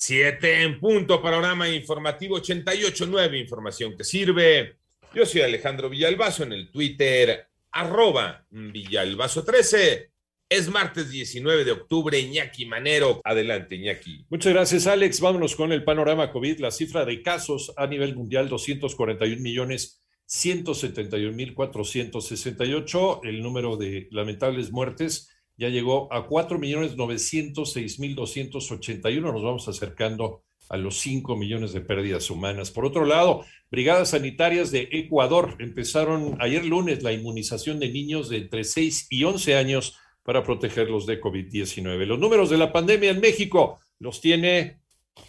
Siete en punto, panorama informativo 88.9, información que sirve. Yo soy Alejandro Villalbazo en el Twitter, arroba Villalbazo13. Es martes 19 de octubre, Iñaki Manero. Adelante, Iñaki. Muchas gracias, Alex. Vámonos con el panorama COVID. La cifra de casos a nivel mundial, 241 millones 171 mil 468. El número de lamentables muertes, ya llegó a 4.906.281. Nos vamos acercando a los 5 millones de pérdidas humanas. Por otro lado, brigadas sanitarias de Ecuador empezaron ayer lunes la inmunización de niños de entre 6 y 11 años para protegerlos de COVID-19. Los números de la pandemia en México los tiene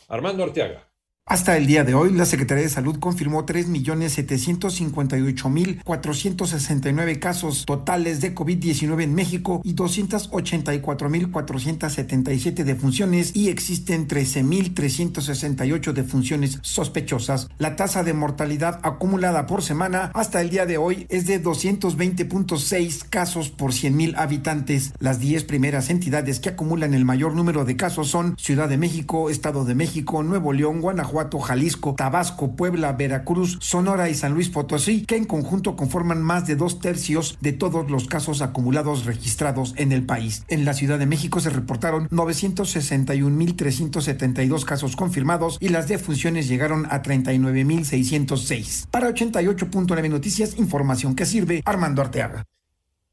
Armando Arteaga. Hasta el día de hoy, la Secretaría de Salud confirmó 3.758.469 casos totales de COVID-19 en México y 284.477 defunciones y existen 13.368 defunciones sospechosas. La tasa de mortalidad acumulada por semana hasta el día de hoy es de 220.6 casos por 100.000 habitantes. Las 10 primeras entidades que acumulan el mayor número de casos son Ciudad de México, Estado de México, Nuevo León, Guanajuato, Jalisco, Tabasco, Puebla, Veracruz, Sonora y San Luis Potosí, que en conjunto conforman más de dos tercios de todos los casos acumulados registrados en el país. En la Ciudad de México se reportaron 961.372 casos confirmados y las defunciones llegaron a 39.606. Para 88.9 Noticias, información que sirve Armando Arteaga.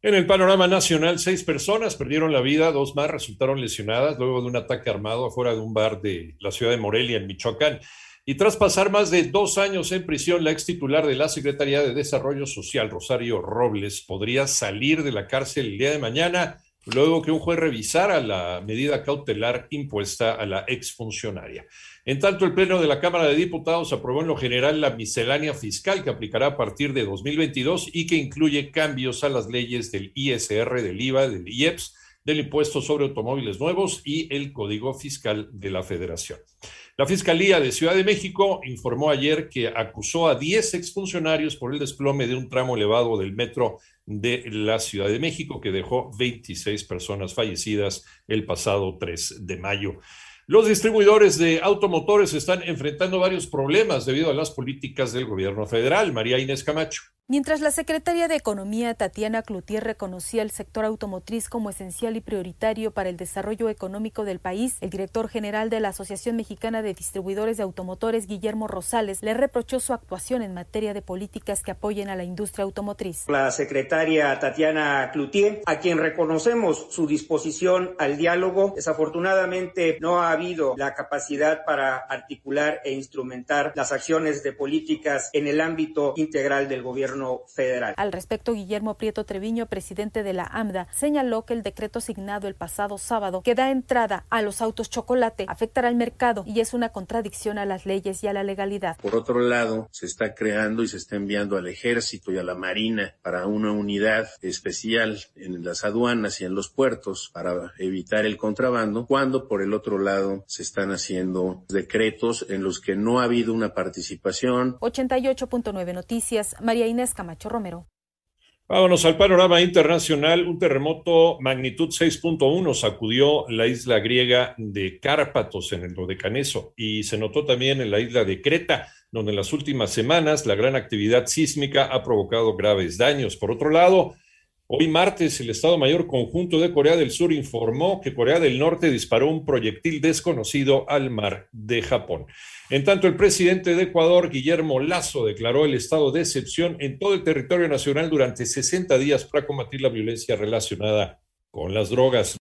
En el panorama nacional, seis personas perdieron la vida, dos más resultaron lesionadas luego de un ataque armado afuera de un bar de la ciudad de Morelia, en Michoacán. Y tras pasar más de dos años en prisión, la ex titular de la Secretaría de Desarrollo Social, Rosario Robles, podría salir de la cárcel el día de mañana, luego que un juez revisara la medida cautelar impuesta a la exfuncionaria. En tanto, el Pleno de la Cámara de Diputados aprobó en lo general la miscelánea fiscal que aplicará a partir de 2022 y que incluye cambios a las leyes del ISR, del IVA, del IEPS, del impuesto sobre automóviles nuevos y el Código Fiscal de la Federación. La Fiscalía de Ciudad de México informó ayer que acusó a 10 exfuncionarios por el desplome de un tramo elevado del metro de la Ciudad de México que dejó 26 personas fallecidas el pasado 3 de mayo. Los distribuidores de automotores están enfrentando varios problemas debido a las políticas del gobierno federal. María Inés Camacho. Mientras la secretaria de Economía, Tatiana Cloutier, reconocía el sector automotriz como esencial y prioritario para el desarrollo económico del país, el director general de la Asociación Mexicana de Distribuidores de Automotores, Guillermo Rosales, le reprochó su actuación en materia de políticas que apoyen a la industria automotriz. La secretaria Tatiana Cloutier, a quien reconocemos su disposición al diálogo, desafortunadamente no ha habido la capacidad para articular e instrumentar las acciones de políticas en el ámbito integral del gobierno federal. Al respecto, Guillermo Prieto Treviño, presidente de la AMDA, señaló que el decreto asignado el pasado sábado que da entrada a los autos chocolate afectará al mercado y es una contradicción a las leyes y a la legalidad. Por otro lado, se está creando y se está enviando al ejército y a la marina para una unidad especial en las aduanas y en los puertos para evitar el contrabando, cuando por el otro lado se están haciendo decretos en los que no ha habido una participación. 88.9 Noticias, María Inés Camacho Romero. Vámonos al panorama internacional. Un terremoto magnitud 6.1 sacudió la isla griega de Cárpatos en el Dodecaneso y se notó también en la isla de Creta, donde en las últimas semanas la gran actividad sísmica ha provocado graves daños. Por otro lado, hoy martes el Estado Mayor Conjunto de Corea del Sur informó que Corea del Norte disparó un proyectil desconocido al mar de Japón. En tanto, el presidente de Ecuador, Guillermo Lazo, declaró el estado de excepción en todo el territorio nacional durante 60 días para combatir la violencia relacionada con las drogas.